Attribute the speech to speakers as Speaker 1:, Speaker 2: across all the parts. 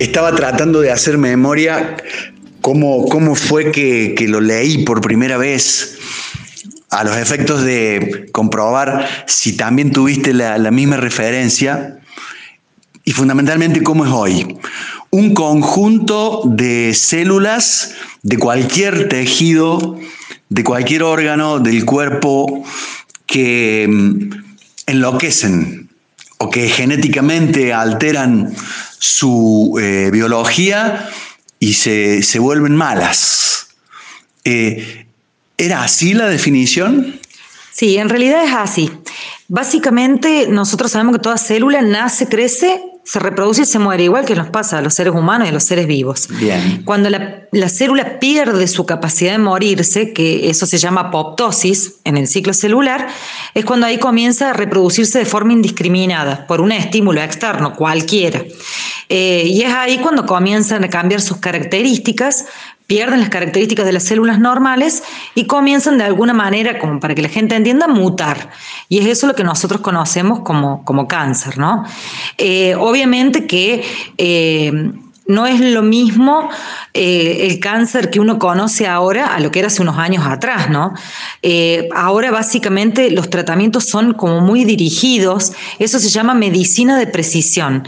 Speaker 1: estaba tratando de hacer memoria cómo, cómo fue que, lo leí por primera vez a los efectos de comprobar si también tuviste la, la misma referencia y fundamentalmente cómo es hoy. Un conjunto de células de cualquier tejido, de cualquier órgano del cuerpo que mm, enloquecen o que genéticamente alteran su eh, biología y se, vuelven malas. Eh, ¿Era así la definición?
Speaker 2: Sí, en realidad es así. Básicamente, nosotros sabemos que toda célula nace, crece se reproduce y se muere, igual que nos pasa a los seres humanos y a los seres vivos.
Speaker 1: Bien.
Speaker 2: Cuando la, célula pierde su capacidad de morirse, que eso se llama apoptosis en el ciclo celular, es cuando ahí comienza a reproducirse de forma indiscriminada por un estímulo externo, cualquiera. Eh, y es ahí cuando comienzan a cambiar sus características, pierden las características de las células normales y comienzan de alguna manera, como para que la gente entienda, a mutar. Y es eso lo que nosotros conocemos como, como cáncer, ¿no? Eh, obviamente que eh, no es lo mismo eh, el cáncer que uno conoce ahora a lo que era hace unos años atrás, ¿no? ahora básicamente los tratamientos son como muy dirigidos, eso se llama medicina de precisión.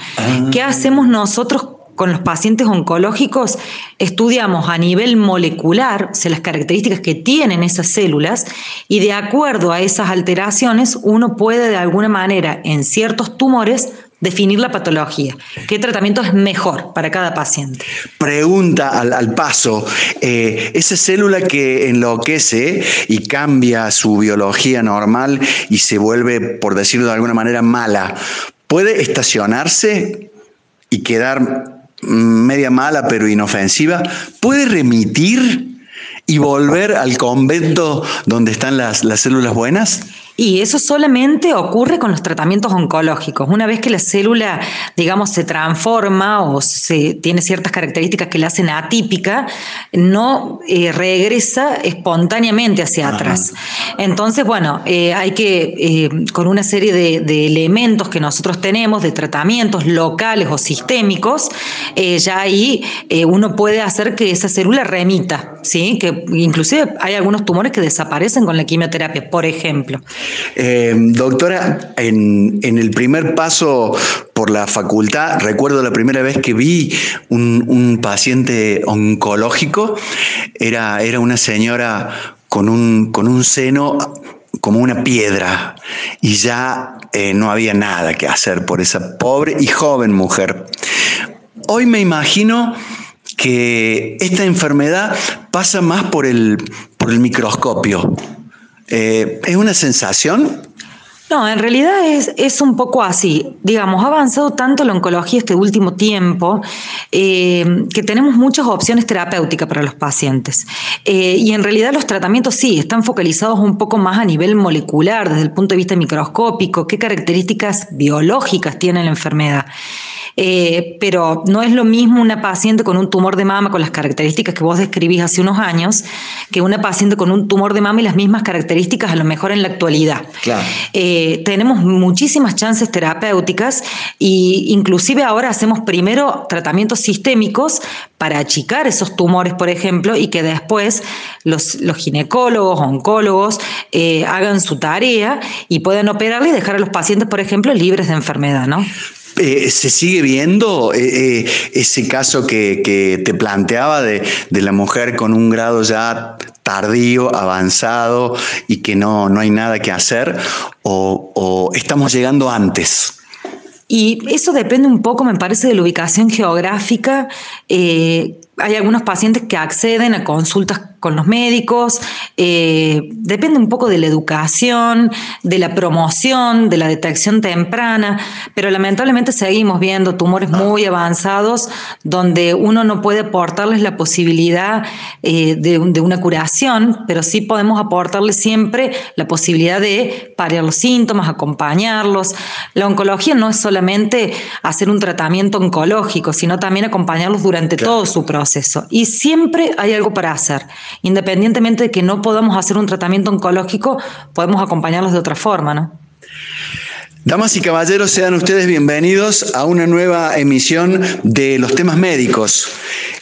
Speaker 2: ¿Qué ah. hacemos nosotros con los pacientes oncológicos estudiamos a nivel molecular las características que tienen esas células y de acuerdo a esas alteraciones uno puede de alguna manera en ciertos tumores definir la patología. ¿Qué tratamiento es mejor para cada paciente?
Speaker 1: Pregunta al, paso, eh, esa célula que enloquece y cambia su biología normal y se vuelve, por decirlo de alguna manera, mala, ¿puede estacionarse y quedar media mala pero inofensiva, puede remitir y volver al convento donde están las, las células buenas?
Speaker 2: Y eso solamente ocurre con los tratamientos oncológicos. Una vez que la célula, digamos, se transforma o se, tiene ciertas características que la hacen atípica, no eh, regresa espontáneamente hacia atrás. Entonces, bueno, eh, hay que, eh, con una serie de, de, elementos que nosotros tenemos, de tratamientos locales o sistémicos, ya ahí uno puede hacer que esa célula remita, ¿sí? Que inclusive hay algunos tumores que desaparecen con la quimioterapia, por ejemplo.
Speaker 1: Eh, doctora, en, el primer paso por la facultad, recuerdo la primera vez que vi un, paciente oncológico, era, era una señora con un, con un seno como una piedra y ya eh, no había nada que hacer por esa pobre y joven mujer. Hoy me imagino que esta enfermedad pasa más por el, por el microscopio. Eh, ¿Es una sensación?
Speaker 2: No, en realidad es, es, un poco así. Digamos, ha avanzado tanto la oncología este último tiempo eh, que tenemos muchas opciones terapéuticas para los pacientes. Eh, y en realidad los tratamientos sí, están focalizados un poco más a nivel molecular, desde el punto de vista microscópico, qué características biológicas tiene la enfermedad. Eh, pero no es lo mismo una paciente con un tumor de mama con las características que vos describís hace unos años que una paciente con un tumor de mama y las mismas características a lo mejor en la actualidad. Eh, tenemos muchísimas chances terapéuticas e inclusive ahora hacemos primero tratamientos sistémicos para achicar esos tumores, por ejemplo, y que después los, los ginecólogos, oncólogos eh, hagan su tarea y puedan operarle y dejar a los pacientes, por ejemplo, libres de enfermedad, ¿no?
Speaker 1: Eh, ¿Se sigue viendo eh, eh, ese caso que, te planteaba de, la mujer con un grado ya tardío, avanzado y que no, no hay nada que hacer? ¿O, estamos llegando antes?
Speaker 2: Y eso depende un poco, me parece, de la ubicación geográfica. hay algunos pacientes que acceden a consultas con los médicos, eh, depende un poco de la educación, de la promoción, de la detección temprana, pero lamentablemente seguimos viendo tumores muy avanzados donde uno no puede aportarles la posibilidad eh, de, una curación, pero sí podemos aportarles siempre la posibilidad de paliar los síntomas, acompañarlos. La oncología no es solamente hacer un tratamiento oncológico, sino también acompañarlos durante todo su proceso. Y siempre hay algo para hacer. Independientemente de que no podamos hacer un tratamiento oncológico, podemos acompañarlos de otra forma, ¿no?
Speaker 1: Damas y caballeros, sean ustedes bienvenidos a una nueva emisión de Los temas médicos,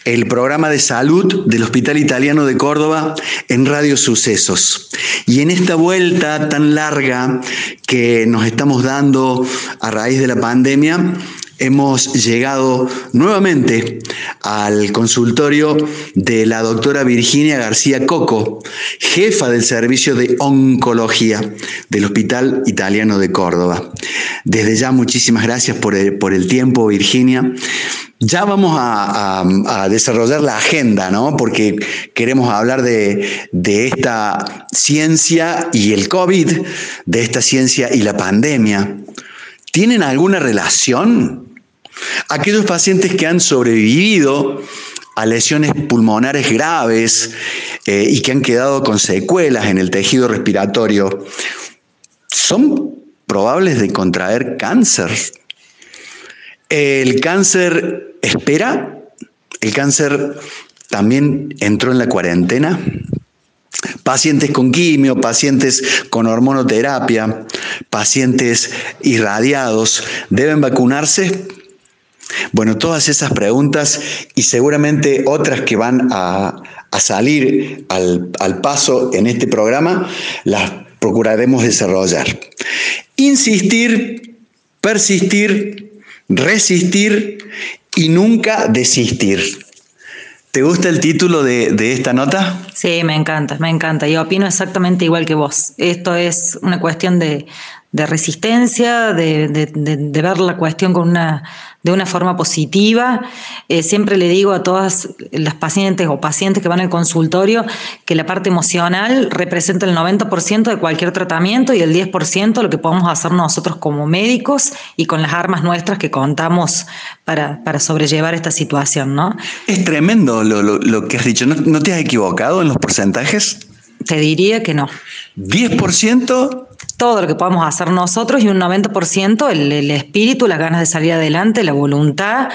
Speaker 1: el programa de salud del Hospital Italiano de Córdoba en Radio Sucesos. Y en esta vuelta tan larga que nos estamos dando a raíz de la pandemia, hemos llegado nuevamente al consultorio de la doctora Virginia García Coco, jefa del servicio de oncología del Hospital Italiano de Córdoba. Desde ya muchísimas gracias por el, tiempo, Virginia. Ya vamos a, desarrollar la agenda, ¿no? Porque queremos hablar de, de, esta ciencia y el COVID, de esta ciencia y la pandemia. ¿Tienen alguna relación? Aquellos pacientes que han sobrevivido a lesiones pulmonares graves eh, y que han quedado con secuelas en el tejido respiratorio, son probables de contraer cáncer. El cáncer espera, el cáncer también entró en la cuarentena. Pacientes con quimio, pacientes con hormonoterapia, pacientes irradiados, ¿deben vacunarse? Bueno, todas esas preguntas y seguramente otras que van a, salir al, paso en este programa, las procuraremos desarrollar. Insistir, persistir, resistir y nunca desistir. ¿Te gusta el título de, esta nota?
Speaker 2: Sí, me encanta, me encanta. Yo opino exactamente igual que vos. Esto es una cuestión de, resistencia, de, de, ver la cuestión con una de una forma positiva. Eh, siempre le digo a todas las pacientes o pacientes que van al consultorio que la parte emocional representa el 90% de cualquier tratamiento y el 10% lo que podemos hacer nosotros como médicos y con las armas nuestras que contamos para, sobrellevar esta situación. ¿no?
Speaker 1: Es tremendo lo, que has dicho. ¿No, te has equivocado en los porcentajes?
Speaker 2: Te diría que no.
Speaker 1: ¿10%?
Speaker 2: todo lo que podamos hacer nosotros y un 90% el, el espíritu, las ganas de salir adelante, la voluntad.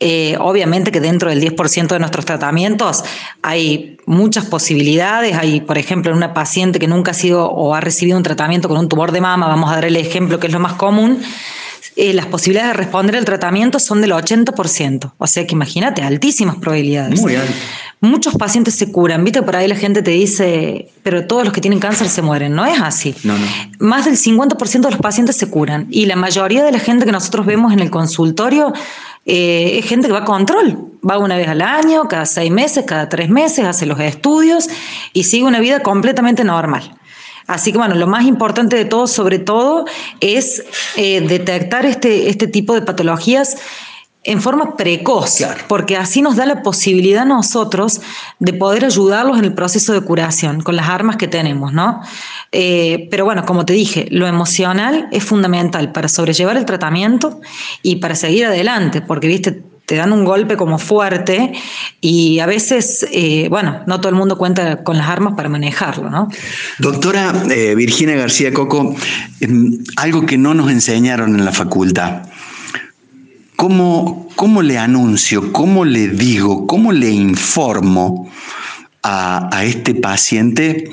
Speaker 2: Eh, obviamente que dentro del 10% de nuestros tratamientos hay muchas posibilidades. Hay, por ejemplo, en una paciente que nunca ha sido o ha recibido un tratamiento con un tumor de mama, vamos a dar el ejemplo que es lo más común. Eh, las posibilidades de responder al tratamiento son del 80%. O sea que imagínate, altísimas probabilidades.
Speaker 1: Muy alto.
Speaker 2: Muchos pacientes se curan, viste, por ahí la gente te dice, pero todos los que tienen cáncer se mueren. No es así.
Speaker 1: No, no.
Speaker 2: Más del 50% de los pacientes se curan. Y la mayoría de la gente que nosotros vemos en el consultorio eh, es gente que va a control. Va una vez al año, cada seis meses, cada tres meses, hace los estudios y sigue una vida completamente normal. Así que bueno, lo más importante de todo, sobre todo, es eh, detectar este, este tipo de patologías en forma precoz, porque así nos da la posibilidad a nosotros de poder ayudarlos en el proceso de curación con las armas que tenemos, ¿no? Eh, pero bueno, como te dije, lo emocional es fundamental para sobrellevar el tratamiento y para seguir adelante, porque, viste, te dan un golpe como fuerte y a veces, eh, bueno, no todo el mundo cuenta con las armas para manejarlo, ¿no?
Speaker 1: Doctora eh, Virginia García Coco, em, algo que no nos enseñaron en la facultad. ¿Cómo, cómo le anuncio, cómo le digo, cómo le informo a, este paciente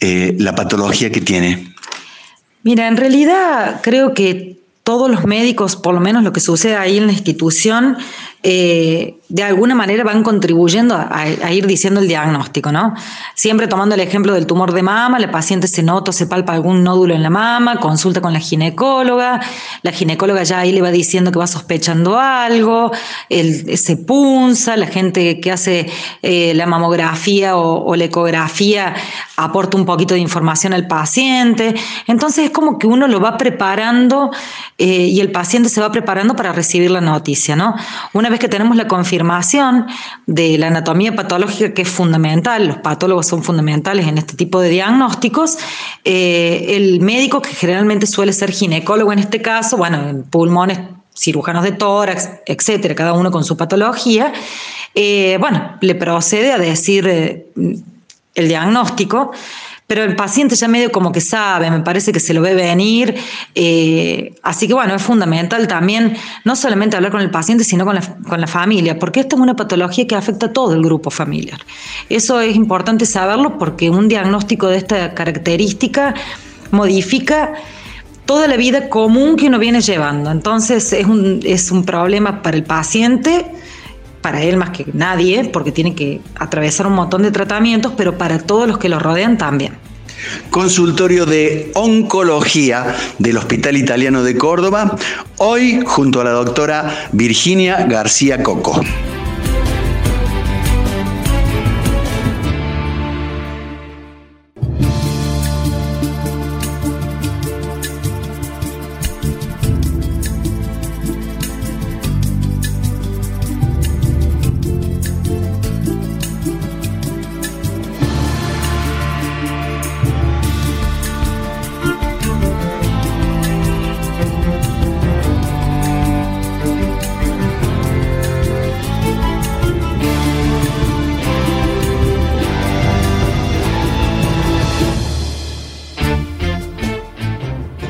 Speaker 1: eh, la patología que tiene?
Speaker 2: Mira, en realidad creo que todos los médicos, por lo menos lo que sucede ahí en la institución, eh, de alguna manera van contribuyendo a, ir diciendo el diagnóstico, ¿no? Siempre tomando el ejemplo del tumor de mama, la paciente se nota, se palpa algún nódulo en la mama, consulta con la ginecóloga, la ginecóloga ya ahí le va diciendo que va sospechando algo, se punza, la gente que hace eh, la mamografía o, la ecografía aporta un poquito de información al paciente, entonces es como que uno lo va preparando eh, y el paciente se va preparando para recibir la noticia, ¿no? Una vez que tenemos la confirmación de la anatomía patológica, que es fundamental, los patólogos son fundamentales en este tipo de diagnósticos, eh, el médico, que generalmente suele ser ginecólogo en este caso, bueno, en pulmones, cirujanos de tórax, etcétera, cada uno con su patología, eh, bueno, le procede a decir eh, el diagnóstico pero el paciente ya medio como que sabe, me parece que se lo ve venir. Eh, así que bueno, es fundamental también no solamente hablar con el paciente, sino con la, con la familia, porque esta es una patología que afecta a todo el grupo familiar. Eso es importante saberlo porque un diagnóstico de esta característica modifica toda la vida común que uno viene llevando. Entonces es un, es un problema para el paciente, para él más que nadie, porque tiene que atravesar un montón de tratamientos, pero para todos los que lo rodean también.
Speaker 1: Consultorio de Oncología del Hospital Italiano de Córdoba, hoy junto a la doctora Virginia García Coco.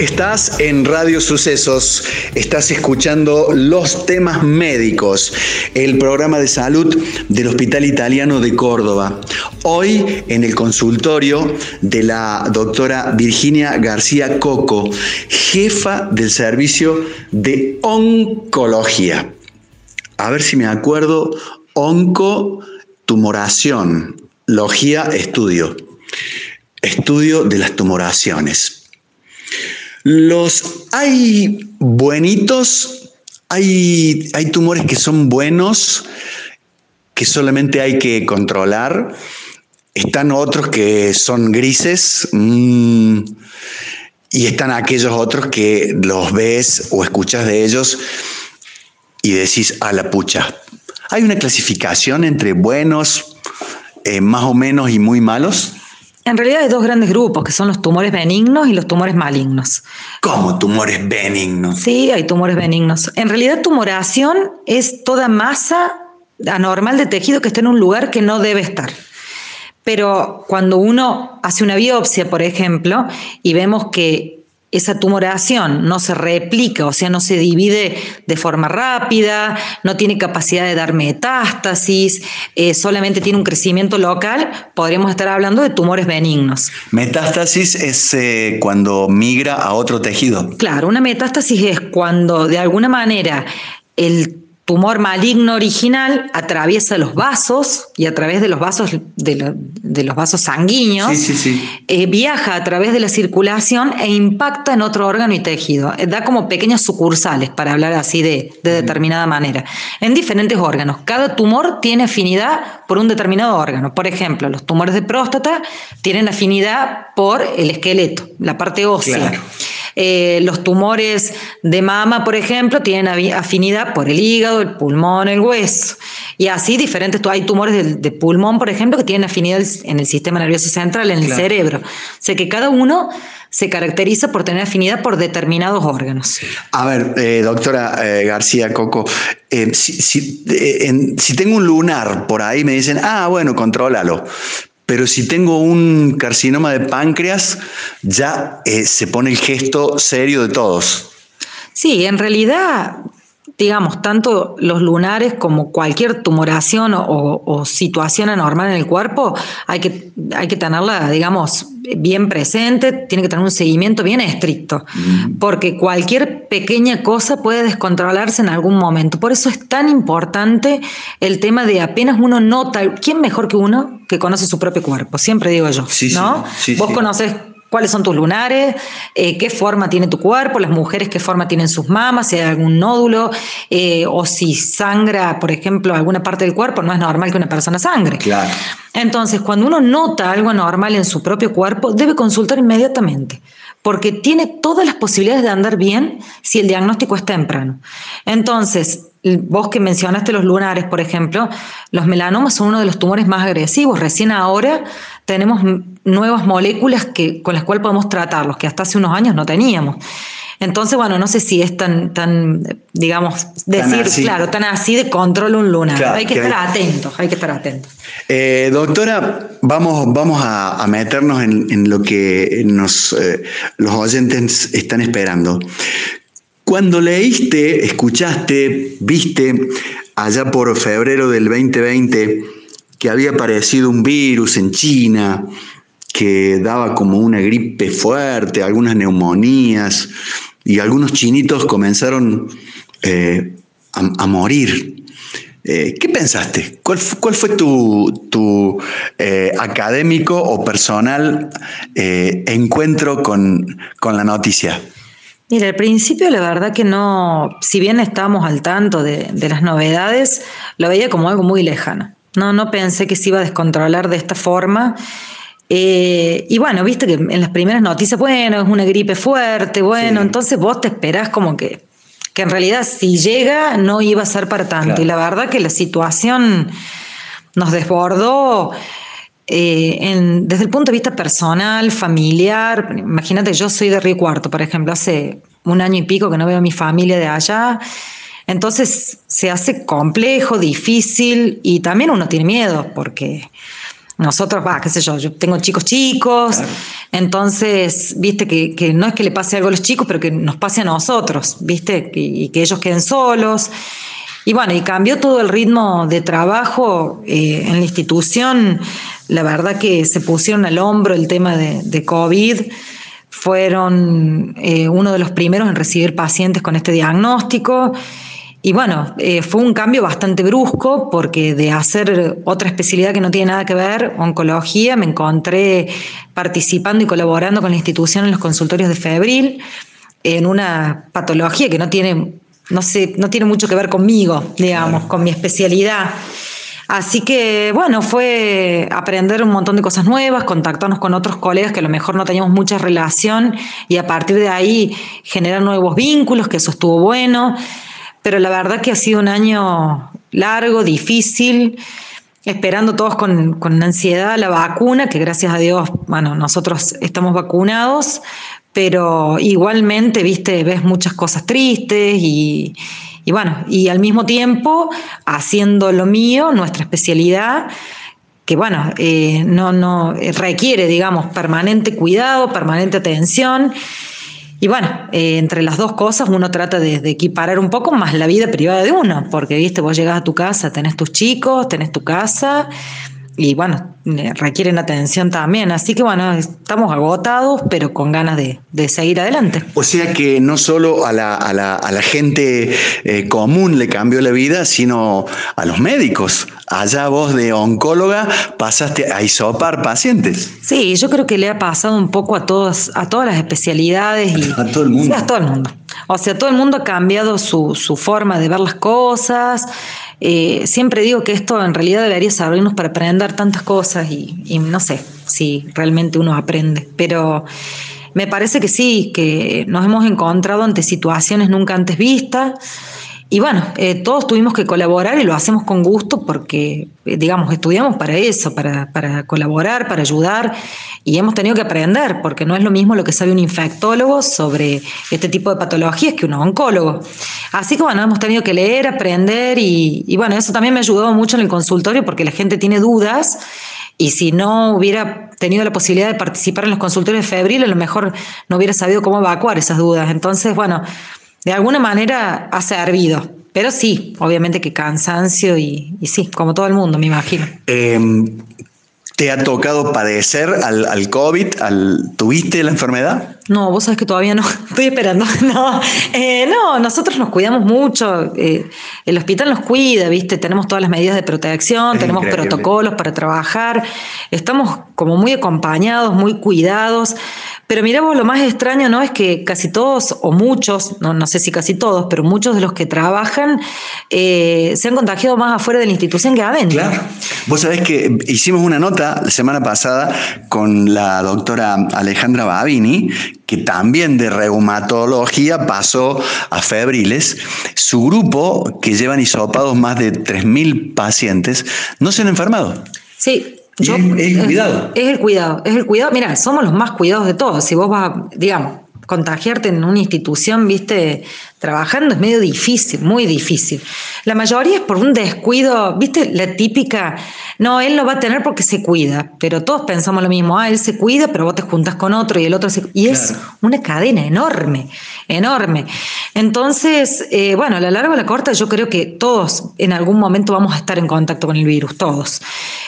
Speaker 1: Estás en Radio Sucesos, estás escuchando Los temas médicos, el programa de salud del Hospital Italiano de Córdoba. Hoy en el consultorio de la doctora Virginia García Coco, jefa del servicio de oncología. A ver si me acuerdo, oncotumoración, logía estudio, estudio de las tumoraciones. Los hay buenitos, hay, hay tumores que son buenos, que solamente hay que controlar. Están otros que son grises mm, y están aquellos otros que los ves o escuchas de ellos y decís a la pucha. ¿Hay una clasificación entre buenos, eh, más o menos y muy malos?
Speaker 2: En realidad hay dos grandes grupos, que son los tumores benignos y los tumores malignos.
Speaker 1: ¿Cómo tumores benignos?
Speaker 2: Sí, hay tumores benignos. En realidad tumoración es toda masa anormal de tejido que está en un lugar que no debe estar. Pero cuando uno hace una biopsia, por ejemplo, y vemos que esa tumoración no se replica, o sea, no se divide de forma rápida, no tiene capacidad de dar metástasis, eh, solamente tiene un crecimiento local, podríamos estar hablando de tumores benignos.
Speaker 1: Metástasis es eh, cuando migra a otro tejido.
Speaker 2: Claro, una metástasis es cuando de alguna manera el tumor maligno original atraviesa los vasos y a través de los vasos, de, los vasos sanguíneos eh, viaja a través de la circulación e impacta en otro órgano y tejido. Eh, da como pequeñas sucursales, para hablar así de, determinada manera, en diferentes órganos. Cada tumor tiene afinidad por un determinado órgano. Por ejemplo, los tumores de próstata tienen afinidad por el esqueleto, la parte ósea. Eh, los tumores de mama, por ejemplo, tienen afinidad por el hígado, el pulmón, el hueso. Y así diferentes, hay tumores de, pulmón, por ejemplo, que tienen afinidad en el sistema nervioso central, en el cerebro. O sea que cada uno se caracteriza por tener afinidad por determinados órganos.
Speaker 1: A ver, eh, doctora eh, García Coco, si, si tengo un lunar por ahí, me dicen, ah, bueno, contrólalo. Pero si tengo un carcinoma de páncreas, ya eh, se pone el gesto serio de todos.
Speaker 2: Sí, en realidad, digamos, tanto los lunares como cualquier tumoración o, situación anormal en el cuerpo, hay que, hay que tenerla, digamos, bien presente, tiene que tener un seguimiento bien estricto, mm. porque cualquier pequeña cosa puede descontrolarse en algún momento. Por eso es tan importante el tema de apenas uno nota, ¿quién mejor que uno que conoce su propio cuerpo? Siempre digo yo, ¿no? Vos conoces cuáles son tus lunares, eh, qué forma tiene tu cuerpo, las mujeres qué forma tienen sus mamas, si hay algún nódulo, eh, o si sangra, por ejemplo, alguna parte del cuerpo, no es normal que una persona sangre.
Speaker 1: Claro.
Speaker 2: Entonces, cuando uno nota algo anormal en su propio cuerpo, debe consultar inmediatamente, porque tiene todas las posibilidades de andar bien si el diagnóstico es temprano. Entonces, vos que mencionaste los lunares, por ejemplo, los melanomas son uno de los tumores más agresivos. Recién ahora tenemos nuevas moléculas que, con las cuales podemos tratarlos, que hasta hace unos años no teníamos. Entonces, bueno, no sé si es tan, tan digamos, decir, claro, tan así de control un lunar. hay que, estar atentos, hay que estar atentos.
Speaker 1: Eh, doctora, vamos, vamos a, meternos en, lo que nos, eh, los oyentes están esperando. Cuando leíste, escuchaste, viste allá por febrero del 2020 que había aparecido un virus en China que daba como una gripe fuerte, algunas neumonías, y algunos chinitos comenzaron eh, a, morir. Eh, ¿Qué pensaste? ¿Cuál, fue tu, eh, académico o personal encuentro con, con, la noticia?
Speaker 2: Mira, al principio la verdad que no, si bien estábamos al tanto de, de las novedades, lo veía como algo muy lejano. No, no pensé que se iba a descontrolar de esta forma eh, y bueno, viste que en las primeras noticias, bueno, es una gripe fuerte, bueno, entonces vos te esperás como que, que en realidad si llega no iba a ser para tanto. Y la verdad que la situación nos desbordó eh, desde el punto de vista personal, familiar. Imagínate, yo soy de Río Cuarto, por ejemplo, hace un año y pico que no veo a mi familia de allá. Entonces se hace complejo, difícil y también uno tiene miedo porque nosotros, va, qué sé yo, yo tengo chicos chicos, entonces, viste, que, no es que le pase algo a los chicos, pero que nos pase a nosotros, viste, y, que ellos queden solos. Y bueno, y cambió todo el ritmo de trabajo eh, en la institución. La verdad que se pusieron al hombro el tema de, COVID. Fueron eh, uno de los primeros en recibir pacientes con este diagnóstico. Y bueno, eh, fue un cambio bastante brusco porque de hacer otra especialidad que no tiene nada que ver, oncología, me encontré participando y colaborando con la institución en los consultorios de febril en una patología que no tiene, no sé, no tiene mucho que ver conmigo, digamos, con mi especialidad. Así que bueno, fue aprender un montón de cosas nuevas, contactarnos con otros colegas que a lo mejor no teníamos mucha relación y a partir de ahí generar nuevos vínculos, que eso estuvo bueno pero la verdad que ha sido un año largo, difícil, esperando todos con, ansiedad la vacuna, que gracias a Dios, bueno, nosotros estamos vacunados, pero igualmente, viste, ves muchas cosas tristes y, bueno, y al mismo tiempo haciendo lo mío, nuestra especialidad, que bueno, eh, no, no requiere, digamos, permanente cuidado, permanente atención. Y bueno, eh, entre las dos cosas uno trata de, equiparar un poco más la vida privada de uno, porque viste, vos llegas a tu casa, tenés tus chicos, tenés tu casa, y bueno, requieren atención también. Así que bueno, estamos agotados, pero con ganas de, seguir adelante.
Speaker 1: O sea que no solo a la, a la, a la gente eh, común le cambió la vida, sino a los médicos. Allá vos de oncóloga pasaste a isopar pacientes.
Speaker 2: Sí, yo creo que le ha pasado un poco a todos, a todas las especialidades y
Speaker 1: a todo el mundo.
Speaker 2: a todo el mundo. O sea, todo el mundo ha cambiado su, su forma de ver las cosas. Eh, siempre digo que esto en realidad debería servirnos para aprender tantas cosas y, no sé si realmente uno aprende, pero me parece que sí, que nos hemos encontrado ante situaciones nunca antes vistas y bueno, eh, todos tuvimos que colaborar y lo hacemos con gusto porque, eh, digamos, estudiamos para eso, para, para, colaborar, para ayudar y hemos tenido que aprender porque no es lo mismo lo que sabe un infectólogo sobre este tipo de patologías que un oncólogo. Así que bueno, hemos tenido que leer, aprender y, y bueno, eso también me ayudó mucho en el consultorio porque la gente tiene dudas y si no hubiera tenido la posibilidad de participar en los consultorios de febril, a lo mejor no hubiera sabido cómo evacuar esas dudas. Entonces, bueno, de alguna manera ha servido. Pero sí, obviamente que cansancio y, sí, como todo el mundo, me imagino.
Speaker 1: Em, ¿Te ha tocado padecer al, al, COVID? Al, ¿Tuviste la enfermedad?
Speaker 2: No, vos sabés que todavía no. Estoy esperando. No, eh, no nosotros nos cuidamos mucho. Eh, el hospital nos cuida, ¿viste? Tenemos todas las medidas de protección, tenemos protocolos para trabajar. Estamos como muy acompañados, muy cuidados. Pero mira vos, lo más extraño, ¿no? Es que casi todos, o muchos, no, no sé si casi todos, pero muchos de los que trabajan eh, se han contagiado más afuera de la institución que adentro.
Speaker 1: Claro. Vos sabés que hicimos una nota la semana pasada con la doctora Alejandra Babini, que también de reumatología pasó a febriles. Su grupo, que llevan hisopados más de 3.000 pacientes, no se han enfermado.
Speaker 2: Sí,
Speaker 1: es, el cuidado.
Speaker 2: Es, el cuidado, es el cuidado. Mira, somos los más cuidados de todos. Si vos vas, digamos, contagiarte en una institución, viste, trabajando es medio difícil, muy difícil. La mayoría es por un descuido, viste, la típica, no, él lo va a tener porque se cuida, pero todos pensamos lo mismo, ah, él se cuida, pero vos te juntas con otro y el otro se... Y es una cadena enorme, enorme. Entonces, eh, bueno, a la larga o a la corta, yo creo que todos en algún momento vamos a estar en contacto con el virus, todos.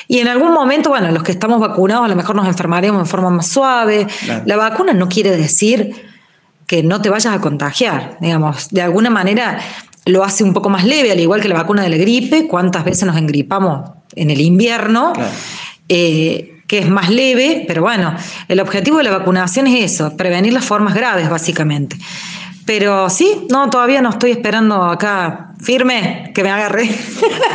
Speaker 2: Y en algún momento, bueno, los que estamos vacunados a lo mejor nos enfermaremos en forma más suave. La vacuna no quiere decir que no te vayas a contagiar, digamos, de alguna manera lo hace un poco más leve, al igual que la vacuna de la gripe, cuántas veces nos engripamos en el invierno, eh, que es más leve, pero bueno, el objetivo de la vacunación es eso, prevenir las formas graves básicamente. Pero sí, no, todavía no estoy esperando acá firme que me agarre.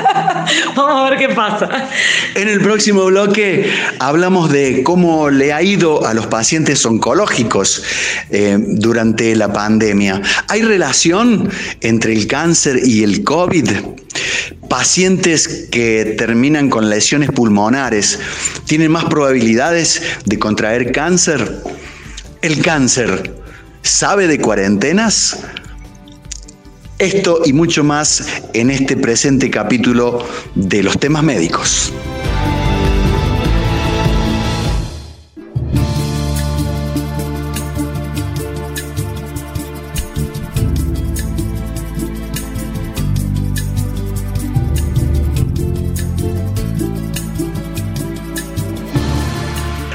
Speaker 2: Vamos a ver qué pasa.
Speaker 1: En el próximo bloque hablamos de cómo le ha ido a los pacientes oncológicos eh, durante la pandemia. ¿Hay relación entre el cáncer y el COVID? Pacientes que terminan con lesiones pulmonares tienen más probabilidades de contraer cáncer. El cáncer sabe de cuarentenas? Esto y mucho más en este presente capítulo de los temas médicos.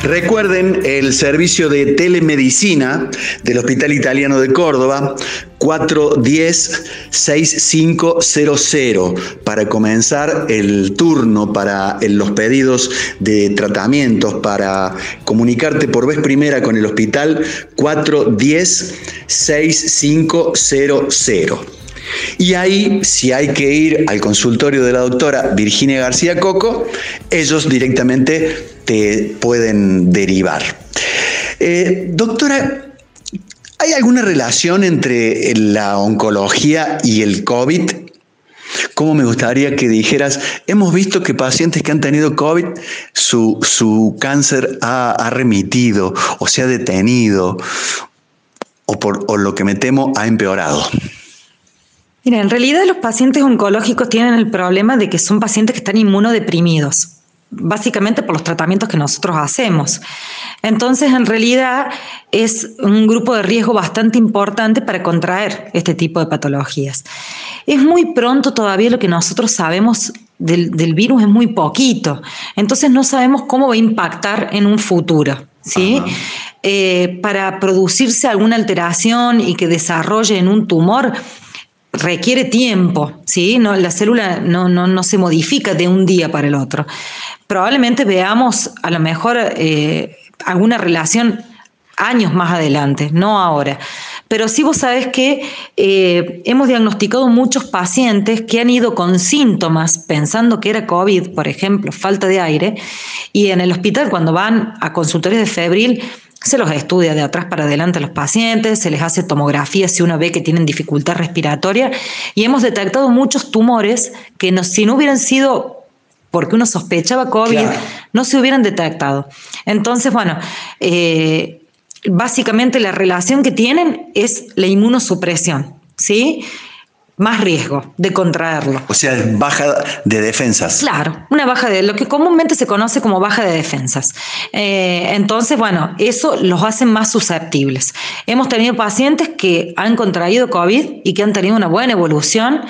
Speaker 1: Recuerden el servicio de telemedicina del Hospital Italiano de Córdoba, 410-6500 para comenzar el turno para los pedidos de tratamientos, para comunicarte por vez primera con el hospital 410-6500. Y ahí, si hay que ir al consultorio de la doctora Virginia García Coco, ellos directamente te pueden derivar. Eh, doctora, ¿hay alguna relación entre la oncología y el COVID? ¿Cómo me gustaría que dijeras, hemos visto que pacientes que han tenido COVID, su, cáncer ha, remitido o se ha detenido o, por, o lo que me temo ha empeorado?
Speaker 2: Mira, en realidad los pacientes oncológicos tienen el problema de que son pacientes que están inmunodeprimidos básicamente por los tratamientos que nosotros hacemos. Entonces, en realidad es un grupo de riesgo bastante importante para contraer este tipo de patologías. Es muy pronto todavía lo que nosotros sabemos del, virus, es muy poquito. Entonces, no sabemos cómo va a impactar en un futuro. ¿sí? Eh, para producirse alguna alteración y que desarrolle en un tumor, requiere tiempo, ¿sí? No, la célula no, no, se modifica de un día para el otro. Probablemente veamos a lo mejor eh, alguna relación años más adelante, no ahora. Pero sí vos sabés que eh, hemos diagnosticado muchos pacientes que han ido con síntomas pensando que era COVID, por ejemplo, falta de aire, y en el hospital cuando van a consultorios de febril se los estudia de atrás para adelante a los pacientes, se les hace tomografía si uno ve que tienen dificultad respiratoria y hemos detectado muchos tumores que si no hubieran sido porque uno sospechaba COVID, no se hubieran detectado. Entonces, bueno, eh, básicamente la relación que tienen es la inmunosupresión, ¿sí? Más riesgo de contraerlo.
Speaker 1: O sea, baja de defensas.
Speaker 2: Claro, una baja de lo que comúnmente se conoce como baja de defensas. Eh, entonces, bueno, eso los hace más susceptibles. Hemos tenido pacientes que han contraído COVID y que han tenido una buena evolución.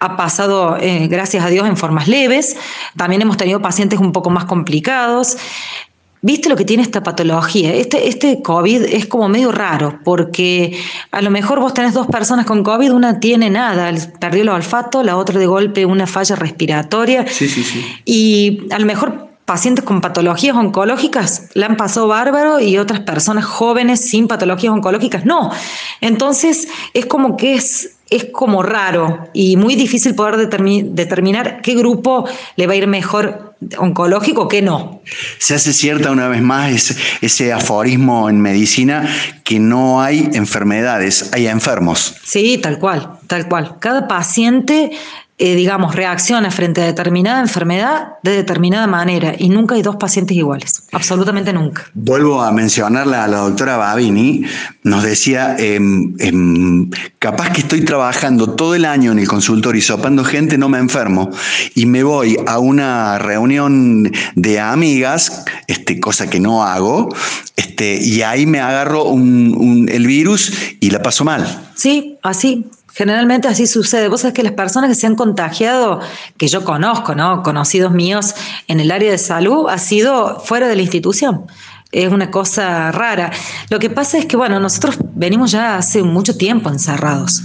Speaker 2: Ha pasado, eh, gracias a Dios, en formas leves. También hemos tenido pacientes un poco más complicados. ¿Viste lo que tiene esta patología? Este, este COVID es como medio raro, porque a lo mejor vos tenés dos personas con COVID, una tiene nada, perdió el olfato, la otra de golpe una falla respiratoria. Sí, sí, sí. Y a lo mejor pacientes con patologías oncológicas la han pasado bárbaro y otras personas jóvenes sin patologías oncológicas no. Entonces es como que es es como raro y muy difícil poder determinar qué grupo le va a ir mejor oncológico, qué no.
Speaker 1: Se hace cierta una vez más ese, aforismo en medicina que no hay enfermedades, hay enfermos.
Speaker 2: Sí, tal cual, tal cual. Cada paciente eh, digamos, reacciona frente a determinada enfermedad de determinada manera y nunca hay dos pacientes iguales, absolutamente nunca.
Speaker 1: Vuelvo a mencionarla a la doctora Babini, nos decía, em, em, capaz que estoy trabajando todo el año en el consultorio y sopando gente, no me enfermo, y me voy a una reunión de amigas, este, cosa que no hago, este, y ahí me agarro el virus y la paso mal.
Speaker 2: Sí, así, Generalmente así sucede. Vos sabés que las personas que se han contagiado, que yo conozco, ¿no? Conocidos míos en el área de salud, ha sido fuera de la institución es una cosa rara. Lo que pasa es que, bueno, nosotros venimos ya hace mucho tiempo encerrados.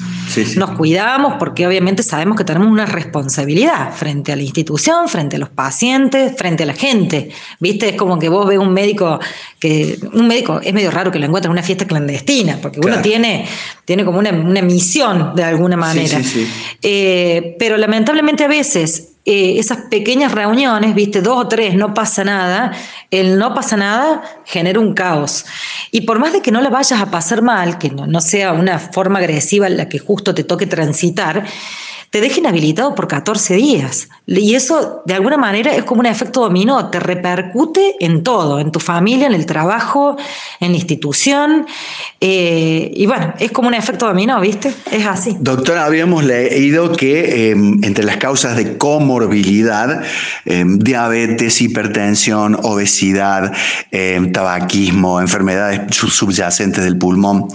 Speaker 2: Nos cuidamos porque obviamente sabemos que tenemos una responsabilidad frente a la institución, frente a los pacientes, frente a la gente. ¿Viste? Es como que vos ves un médico que un médico es medio raro que lo encuentre en una fiesta clandestina, porque uno tiene, tiene como una, misión de alguna manera. Eh, pero lamentablemente a veces eh, esas pequeñas reuniones, viste, dos o tres, no pasa nada, el no pasa nada genera un caos. Y por más de que no la vayas a pasar mal, que no, no sea una forma agresiva la que justo te toque transitar, te deja inhabilitado por 14 días. Y eso, de alguna manera, es como un efecto dominó, te repercute en todo, en tu familia, en el trabajo, en la institución. Eh, y bueno, es como un efecto dominó, ¿viste? Es así.
Speaker 1: Doctora, habíamos leído que em, entre las causas de comorbilidad, em, diabetes, hipertensión, obesidad, em, tabaquismo, enfermedades subyacentes del pulmón,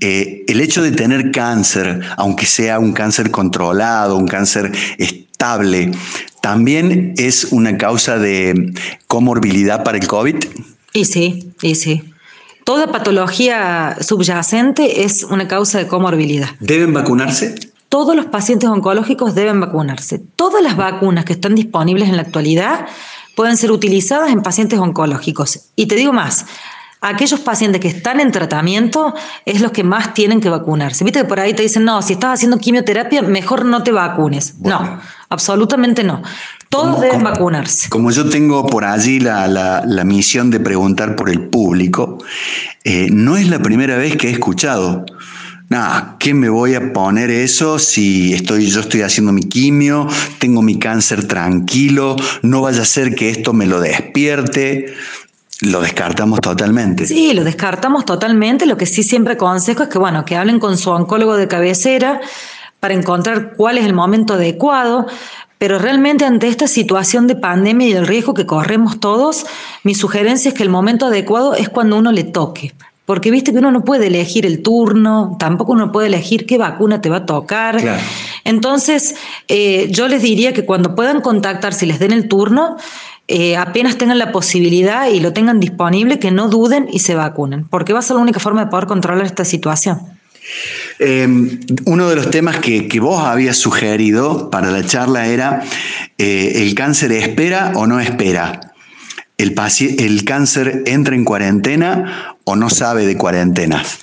Speaker 1: eh, el hecho de tener cáncer, aunque sea un cáncer controlado, un cáncer estable, ¿también es una causa de comorbilidad para el COVID?
Speaker 2: Y sí, y sí. Toda patología subyacente es una causa de comorbilidad.
Speaker 1: ¿Deben vacunarse?
Speaker 2: Todos los pacientes oncológicos deben vacunarse. Todas las vacunas que están disponibles en la actualidad pueden ser utilizadas en pacientes oncológicos. Y te digo más, aquellos pacientes que están en tratamiento es los que más tienen que vacunarse. Viste que por ahí te dicen, no, si estás haciendo quimioterapia, mejor no te vacunes. No, absolutamente no. Todos deben vacunarse.
Speaker 1: Como yo tengo por allí la, misión de preguntar por el público, eh, no es la primera vez que he escuchado. Nada, ¿qué me voy a poner eso si estoy, yo estoy haciendo mi quimio, tengo mi cáncer tranquilo, no vaya a ser que esto me lo despierte? Lo descartamos totalmente.
Speaker 2: Sí, lo descartamos totalmente. Lo que sí siempre aconsejo es que, bueno, que hablen con su oncólogo de cabecera para encontrar cuál es el momento adecuado. Pero realmente ante esta situación de pandemia y el riesgo que corremos todos, mi sugerencia es que el momento adecuado es cuando uno le toque. Porque viste que uno no puede elegir el turno, tampoco uno puede elegir qué vacuna te va a tocar. Entonces, eh, yo les diría que cuando puedan contactar, si les den el turno, eh, apenas tengan la posibilidad y lo tengan disponible, que no duden y se vacunen, porque va a ser la única forma de poder controlar esta situación.
Speaker 1: Em, uno de los temas que, vos habías sugerido para la charla era eh, el cáncer espera o no espera. El, el cáncer entra en cuarentena o no sabe de cuarentenas.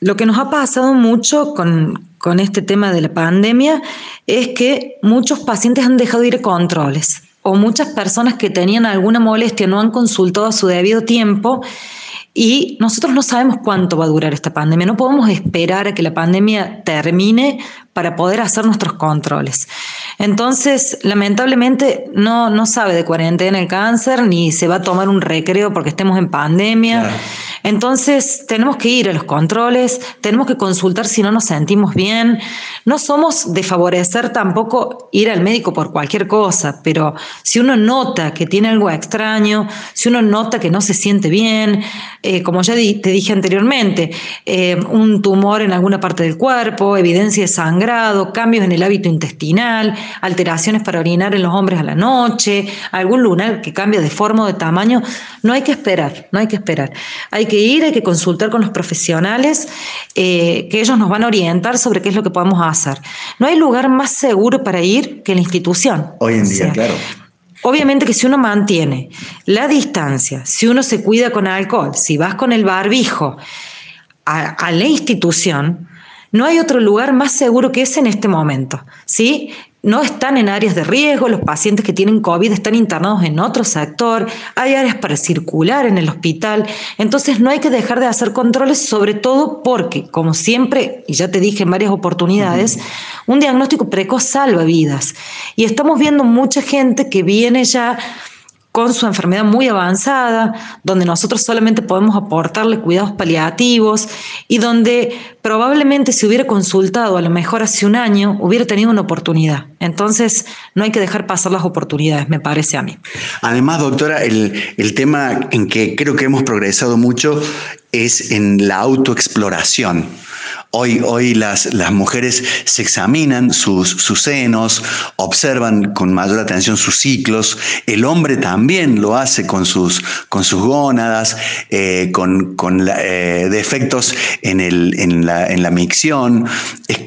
Speaker 2: Lo que nos ha pasado mucho con, con este tema de la pandemia es que muchos pacientes han dejado de ir a controles o muchas personas que tenían alguna molestia no han consultado a su debido tiempo y nosotros no sabemos cuánto va a durar esta pandemia. No podemos esperar a que la pandemia termine para poder hacer nuestros controles. Entonces, lamentablemente, no, no sabe de cuarentena el cáncer, ni se va a tomar un recreo porque estemos en pandemia. Entonces, tenemos que ir a los controles, tenemos que consultar si no nos sentimos bien. No somos de favorecer tampoco ir al médico por cualquier cosa, pero si uno nota que tiene algo extraño, si uno nota que no se siente bien, eh, como ya te dije anteriormente, eh, un tumor en alguna parte del cuerpo, evidencia de sangrado, cambios en el hábito intestinal, alteraciones para orinar en los hombres a la noche, algún lunar que cambia de forma o de tamaño, no hay que esperar, no hay que esperar. Hay que ir, hay que consultar con los profesionales, eh, que ellos nos van a orientar sobre qué es lo que podemos hacer. No hay lugar más seguro para ir que la institución.
Speaker 1: Hoy en día, claro.
Speaker 2: Obviamente que si uno mantiene la distancia, si uno se cuida con alcohol, si vas con el barbijo a, a la institución, no hay otro lugar más seguro que ese en este momento, ¿sí? No están en áreas de riesgo, los pacientes que tienen COVID están internados en otro sector, hay áreas para circular en el hospital, entonces no hay que dejar de hacer controles, sobre todo porque, como siempre, y ya te dije en varias oportunidades, un diagnóstico precoz salva vidas. Y estamos viendo mucha gente que viene ya con su enfermedad muy avanzada, donde nosotros solamente podemos aportarle cuidados paliativos y donde probablemente si hubiera consultado a lo mejor hace un año, hubiera tenido una oportunidad. Entonces, no hay que dejar pasar las oportunidades, me parece a mí.
Speaker 1: Además, doctora, el, el tema en que creo que hemos progresado mucho es en la autoexploración. Hoy, hoy las, las mujeres se examinan sus, sus, senos, observan con mayor atención sus ciclos. El hombre también lo hace con sus, con sus gónadas, eh, con, con eh, defectos en, el, en, la, en la micción. es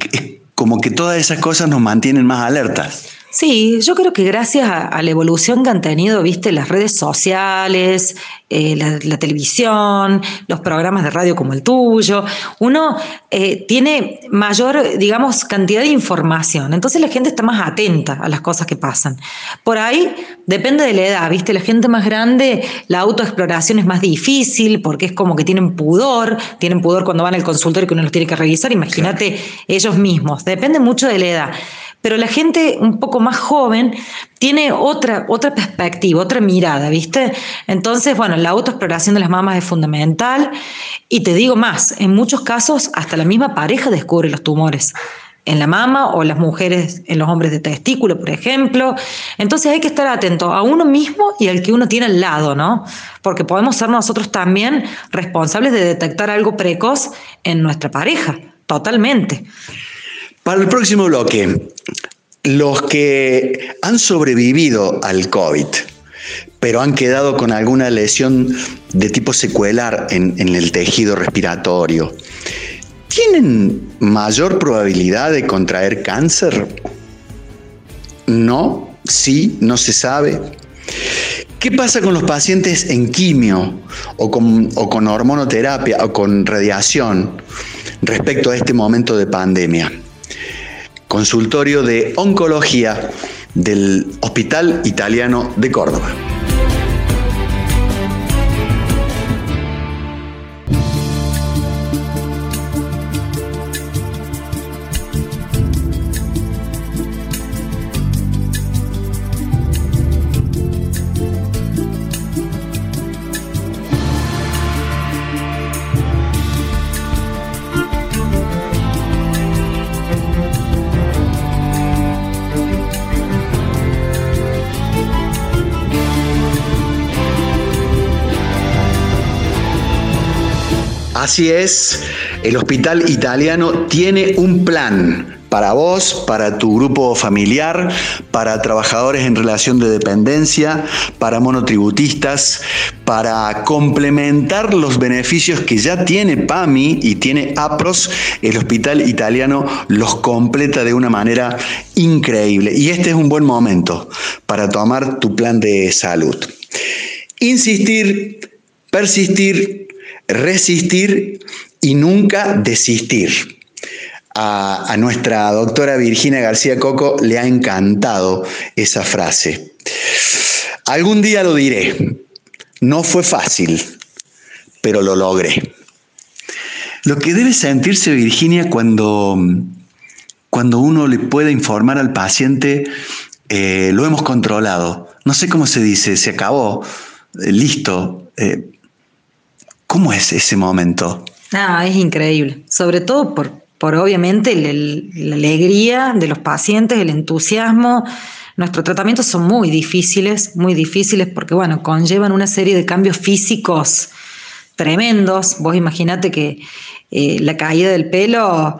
Speaker 1: como que todas esas cosas nos mantienen más alertas.
Speaker 2: Sí, yo creo que gracias a, la evolución que han tenido, viste, las redes sociales, eh, la, televisión, los programas de radio como el tuyo, uno eh, tiene mayor, digamos, cantidad de información. Entonces la gente está más atenta a las cosas que pasan. Por ahí depende de la edad, viste, la gente más grande, la autoexploración es más difícil porque es como que tienen pudor, tienen pudor cuando van al consultorio que uno los tiene que revisar. Imagínate ellos mismos. Depende mucho de la edad pero la gente un poco más joven tiene otra, otra perspectiva, otra mirada, ¿viste? Entonces, bueno, la autoexploración de las mamas es fundamental y te digo más, en muchos casos hasta la misma pareja descubre los tumores en la mama o las mujeres en los hombres de testículo, por ejemplo. Entonces hay que estar atento a uno mismo y al que uno tiene al lado, ¿no? Porque podemos ser nosotros también responsables de detectar algo precoz en nuestra pareja, totalmente.
Speaker 1: Para el próximo bloque, los que han sobrevivido al COVID, pero han quedado con alguna lesión de tipo secuelar en, el tejido respiratorio, ¿tienen mayor probabilidad de contraer cáncer? No, sí, no se sabe. ¿Qué pasa con los pacientes en quimio o con, o con hormonoterapia o con radiación respecto a este momento de pandemia? Consultorio de oncología del Hospital Italiano de Córdoba. Así es, el hospital italiano tiene un plan para vos, para tu grupo familiar, para trabajadores en relación de dependencia, para monotributistas, para complementar los beneficios que ya tiene PAMI y tiene APROS, el hospital italiano los completa de una manera increíble. Y este es un buen momento para tomar tu plan de salud. Insistir, persistir resistir y nunca desistir. A, nuestra doctora Virginia García Coco le ha encantado esa frase. Algún día lo diré. No fue fácil, pero lo logré. Lo que debe sentirse Virginia cuando, cuando uno le puede informar al paciente, eh, lo hemos controlado. No sé cómo se dice, se acabó, eh, listo. Eh, ¿Cómo es ese momento?
Speaker 2: Ah, es increíble, sobre todo por, por obviamente la alegría de los pacientes, el entusiasmo. Nuestros tratamientos son muy difíciles, muy difíciles porque, bueno, conllevan una serie de cambios físicos tremendos. Vos imaginate que eh, la caída del pelo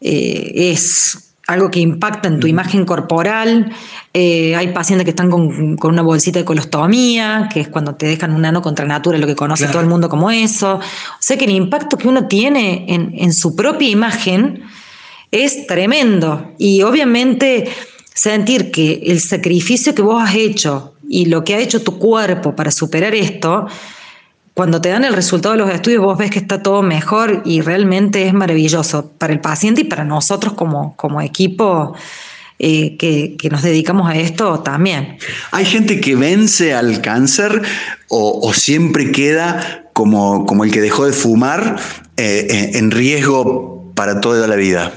Speaker 2: eh, es algo que impacta en tu imagen corporal. Eh, hay pacientes que están con, una bolsita de colostomía, que es cuando te dejan un nano contra natura, lo que conoce todo el mundo como eso. O sea que el impacto que uno tiene en, en su propia imagen es tremendo. Y obviamente sentir que el sacrificio que vos has hecho y lo que ha hecho tu cuerpo para superar esto, cuando te dan el resultado de los estudios, vos ves que está todo mejor y realmente es maravilloso para el paciente y para nosotros como, como equipo. eh, que, nos dedicamos a esto también.
Speaker 1: ¿Hay gente que vence al cáncer o, siempre queda como, como, el que dejó de fumar eh, en riesgo para toda la vida?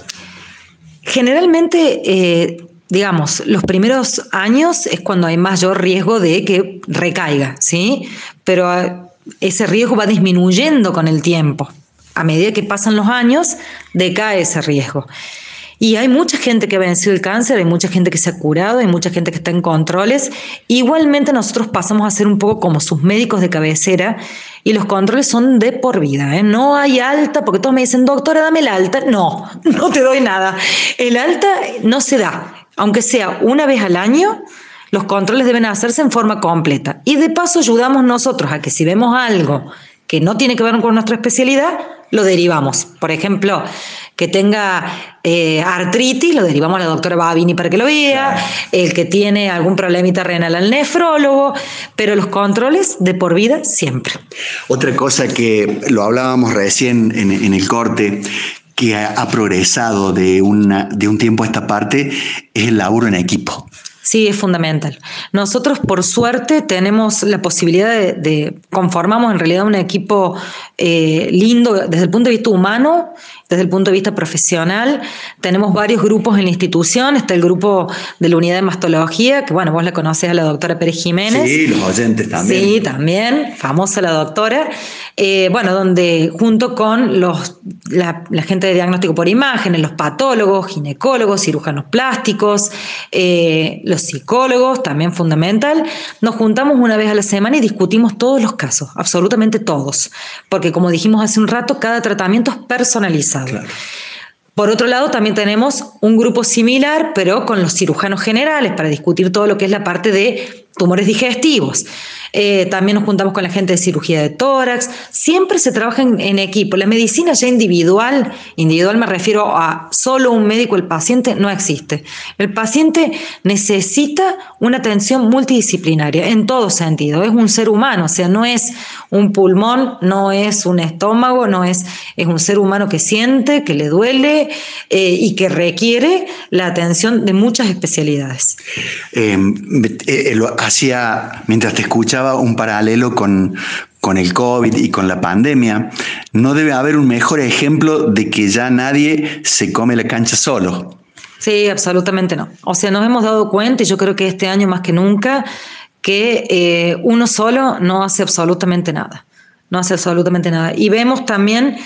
Speaker 2: Generalmente digamos, los primeros años es cuando hay mayor riesgo de que recaiga, ¿sí? Pero ese riesgo va disminuyendo con el tiempo. A medida que pasan los años, decae ese riesgo. Y hay mucha gente que ha vencido el cáncer, hay mucha gente que se ha curado, hay mucha gente que está en controles. Igualmente nosotros pasamos a ser un poco como sus médicos de cabecera y los controles son de por vida. ¿eh? No hay alta, porque todos me dicen, doctora, dame el alta. No, no te doy nada. El alta no se da aunque sea una vez al año, los controles deben hacerse en forma completa. Y de paso ayudamos nosotros a que si vemos algo que no tiene que ver con nuestra especialidad, lo derivamos. Por ejemplo, que tenga eh, artritis, lo derivamos a la doctora Babini para que lo vea, el que tiene algún problemita renal al nefrólogo, pero los controles de por vida siempre.
Speaker 1: Otra cosa que lo hablábamos recién en, en el corte, que ha, progresado de, una, de un tiempo a esta parte es el laburo en equipo.
Speaker 2: Sí, es fundamental. Nosotros, por suerte, tenemos la posibilidad de, conformamos en realidad un equipo eh, lindo desde el punto de vista humano desde el punto de vista profesional. Tenemos varios grupos en la institución. Está el grupo de la unidad de mastología, que bueno, vos la conocés a la doctora Pérez Jiménez.
Speaker 1: Sí, los oyentes también.
Speaker 2: Sí, también, famosa la doctora. Eh, bueno, donde junto con los, la, gente de diagnóstico por imágenes, los patólogos, ginecólogos, cirujanos plásticos, eh, los psicólogos, también fundamental, nos juntamos una vez a la semana y discutimos todos los casos, absolutamente todos. Porque como dijimos hace un rato, cada tratamiento es personalizado. Por otro lado, también tenemos un grupo similar, pero con los cirujanos generales, para discutir todo lo que es la parte de tumores digestivos. Eh, también nos juntamos con la gente de cirugía de tórax. Siempre se trabaja en, equipo. La medicina ya individual, individual me refiero a solo un médico, el paciente, no existe. El paciente necesita una atención multidisciplinaria en todo sentido. Es un ser humano, o sea, no es un pulmón, no es un estómago, no es, es un ser humano que siente, que le duele eh, y que requiere la atención de muchas especialidades.
Speaker 1: Eh, hacía, mientras te escuchaba, un paralelo con, con el COVID y con la pandemia, no debe haber un mejor ejemplo de que ya nadie se come la cancha solo.
Speaker 2: Sí, absolutamente no. O sea, nos hemos dado cuenta, y yo creo que este año más que nunca, que eh, uno solo no hace absolutamente nada. No hace absolutamente nada. Y vemos también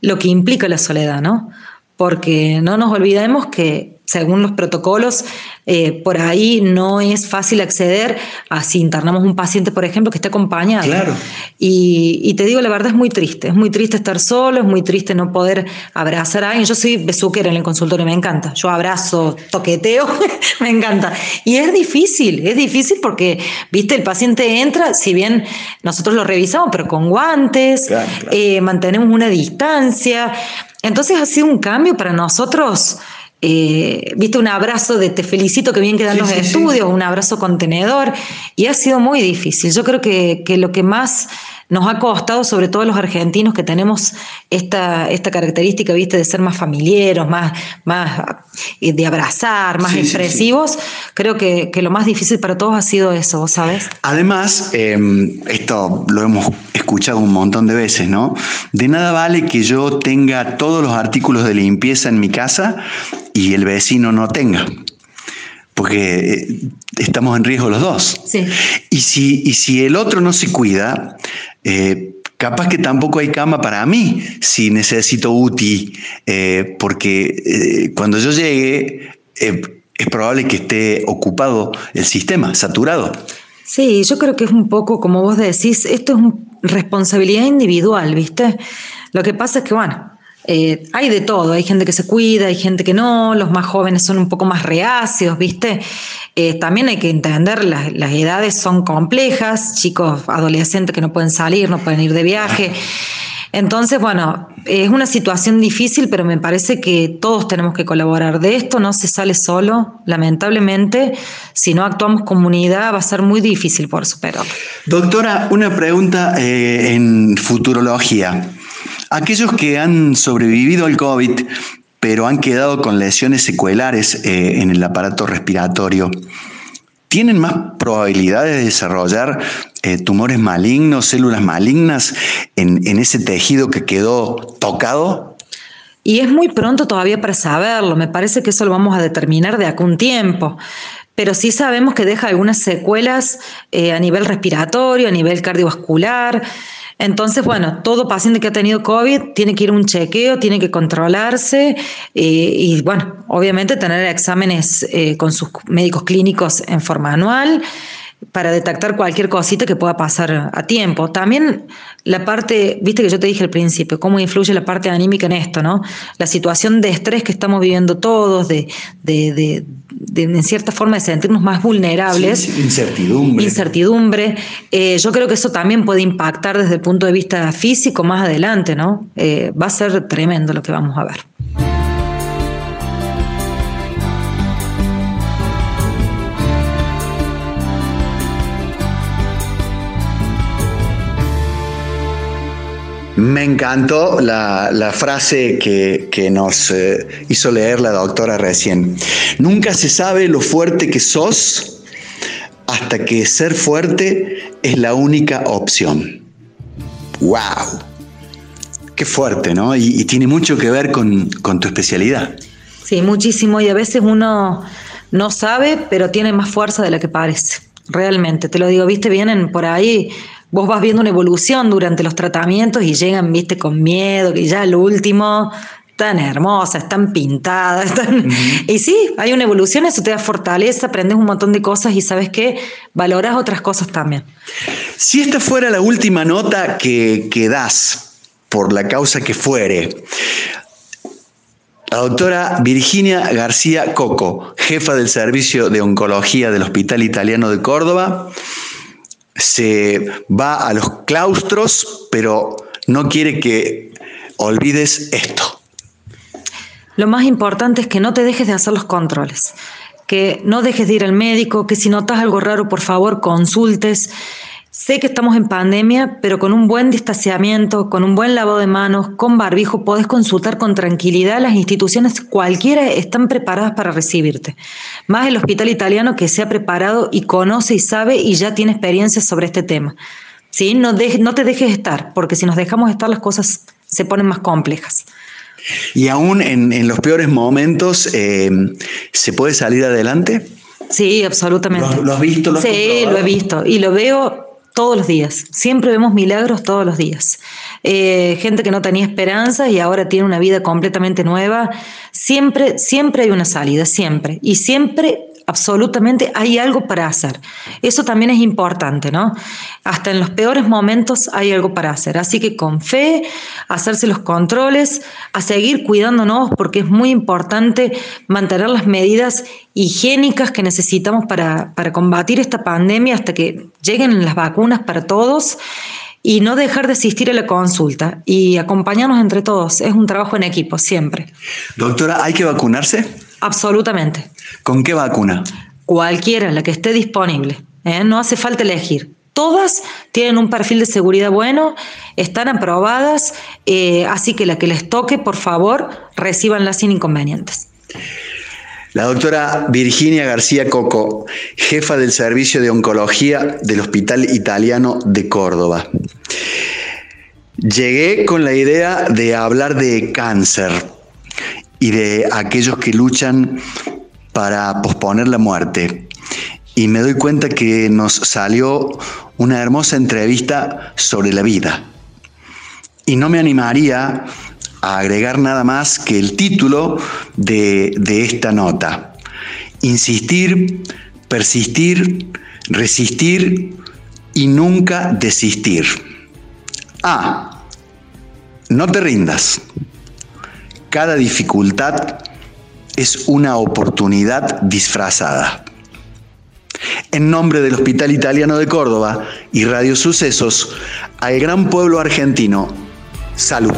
Speaker 2: lo que implica la soledad, ¿no? Porque no nos olvidemos que según los protocolos, eh, por ahí no es fácil acceder a si internamos un paciente, por ejemplo, que esté acompañado.
Speaker 1: Claro.
Speaker 2: Y, te digo, la verdad es muy triste. Es muy triste estar solo, es muy triste no poder abrazar a alguien. Yo soy besuquera en el consultorio, me encanta. Yo abrazo, toqueteo, me encanta. Y es difícil, es difícil porque, viste, el paciente entra, si bien nosotros lo revisamos, pero con guantes, eh, mantenemos una distancia. Entonces ha sido un cambio para nosotros eh, viste un abrazo de te felicito que bien quedan los estudios, un abrazo contenedor, y ha sido muy difícil. Yo creo que, que, lo que más nos ha costado, sobre todo los argentinos que tenemos esta, esta característica, viste, de ser más familiares, más, más eh, de abrazar, más expresivos, creo que, que, lo más difícil para todos ha sido eso, ¿vos sabes?
Speaker 1: Además, em, esto lo hemos escuchado un montón de veces, ¿no? De nada vale que yo tenga todos los artículos de limpieza en mi casa y el vecino no tenga porque eh, estamos en riesgo los dos.
Speaker 2: Sí.
Speaker 1: Y, si, y si el otro no se cuida, eh, capaz que tampoco hay cama para mí si necesito UTI, eh, porque eh, cuando yo llegue es probable que esté ocupado el sistema, saturado.
Speaker 2: Sí, yo creo que es un poco, como vos decís, esto es responsabilidad individual, ¿viste? Lo que pasa es que, bueno, eh, hay de todo, hay gente que se cuida, hay gente que no, los más jóvenes son un poco más reacios, ¿viste? Eh, también hay que entender, las, las, edades son complejas, chicos adolescentes que no pueden salir, no pueden ir de viaje. Entonces, bueno, es una situación difícil, pero me parece que todos tenemos que colaborar. De esto no se sale solo, lamentablemente. Si no actuamos comunidad, va a ser muy difícil por superarlo.
Speaker 1: Doctora, una pregunta eh, en futurología. Aquellos que han sobrevivido al COVID pero han quedado con lesiones secuelares eh, en el aparato respiratorio. ¿Tienen más probabilidades de desarrollar eh, tumores malignos, células malignas en, ese tejido que quedó tocado?
Speaker 2: Y es muy pronto todavía para saberlo. Me parece que eso lo vamos a determinar de acá un tiempo pero sí sabemos que deja algunas secuelas eh, a nivel respiratorio, a nivel cardiovascular. Entonces, bueno, todo paciente que ha tenido COVID tiene que ir a un chequeo, tiene que controlarse eh, y, bueno, obviamente tener exámenes eh, con sus médicos clínicos en forma anual para detectar cualquier cosita que pueda pasar a tiempo. También la parte, viste que yo te dije al principio, cómo influye la parte anímica en esto, ¿no? La situación de estrés que estamos viviendo todos, de, de, en cierta forma de sentirnos más vulnerables.
Speaker 1: incertidumbre.
Speaker 2: Incertidumbre. Eh, yo creo que eso también puede impactar desde el punto de vista físico más adelante, ¿no? Eh, va a ser tremendo lo que vamos a ver.
Speaker 1: Me encantó la, frase que, nos eh, hizo leer la doctora recién. Nunca se sabe lo fuerte que sos hasta que ser fuerte es la única opción. ¡Wow! Qué fuerte, ¿no? Y, tiene mucho que ver con, con tu especialidad.
Speaker 2: Sí, muchísimo. Y a veces uno no sabe, pero tiene más fuerza de la que parece. Realmente, te lo digo, viste, vienen por ahí vos vas viendo una evolución durante los tratamientos y llegan, viste, con miedo, que ya lo último están hermosas, están pintadas, están... y sí, hay una evolución, eso te da fortaleza, aprendes un montón de cosas y sabes que valoras otras cosas también.
Speaker 1: Si esta fuera la última nota que, que das, por la causa que fuere, la doctora Virginia García Coco, jefa del Servicio de Oncología del Hospital Italiano de Córdoba, se va a los claustros, pero no quiere que olvides esto.
Speaker 2: Lo más importante es que no te dejes de hacer los controles, que no dejes de ir al médico, que si notas algo raro, por favor, consultes. Sé que estamos en pandemia, pero con un buen distanciamiento, con un buen lavado de manos, con barbijo, podés consultar con tranquilidad. Las instituciones cualquiera están preparadas para recibirte. Más el hospital italiano que se ha preparado y conoce y sabe y ya tiene experiencia sobre este tema. ¿Sí? No, no te dejes estar, porque si nos dejamos estar las cosas se ponen más complejas.
Speaker 1: Y aún en, los peores momentos, eh, ¿se puede salir adelante?
Speaker 2: Sí, absolutamente.
Speaker 1: ¿Lo, has visto?
Speaker 2: sí, lo he visto. Y lo veo todos los días. Siempre vemos milagros todos los días. Eh, gente que no tenía esperanza y ahora tiene una vida completamente nueva. Siempre, siempre hay una salida, siempre. Y siempre absolutamente hay algo para hacer. Eso también es importante, ¿no? Hasta en los peores momentos hay algo para hacer. Así que con fe, hacerse los controles, a seguir cuidándonos porque es muy importante mantener las medidas higiénicas que necesitamos para, para combatir esta pandemia hasta que lleguen las vacunas para todos y no dejar de asistir a la consulta y acompañarnos entre todos. Es un trabajo en equipo, siempre.
Speaker 1: Doctora, ¿hay que vacunarse?
Speaker 2: Absolutamente.
Speaker 1: ¿Con qué vacuna?
Speaker 2: Cualquiera, la que esté disponible. ¿eh? No hace falta elegir. Todas tienen un perfil de seguridad bueno, están aprobadas, eh, así que la que les toque, por favor, recibanla sin inconvenientes.
Speaker 1: La doctora Virginia García Coco, jefa del Servicio de Oncología del Hospital Italiano de Córdoba. Llegué con la idea de hablar de cáncer y de aquellos que luchan para posponer la muerte. Y me doy cuenta que nos salió una hermosa entrevista sobre la vida. Y no me animaría a agregar nada más que el título de, de esta nota. Insistir, persistir, resistir y nunca desistir. Ah, no te rindas. Cada dificultad es una oportunidad disfrazada. En nombre del Hospital Italiano de Córdoba y Radio Sucesos, al gran pueblo argentino, salud.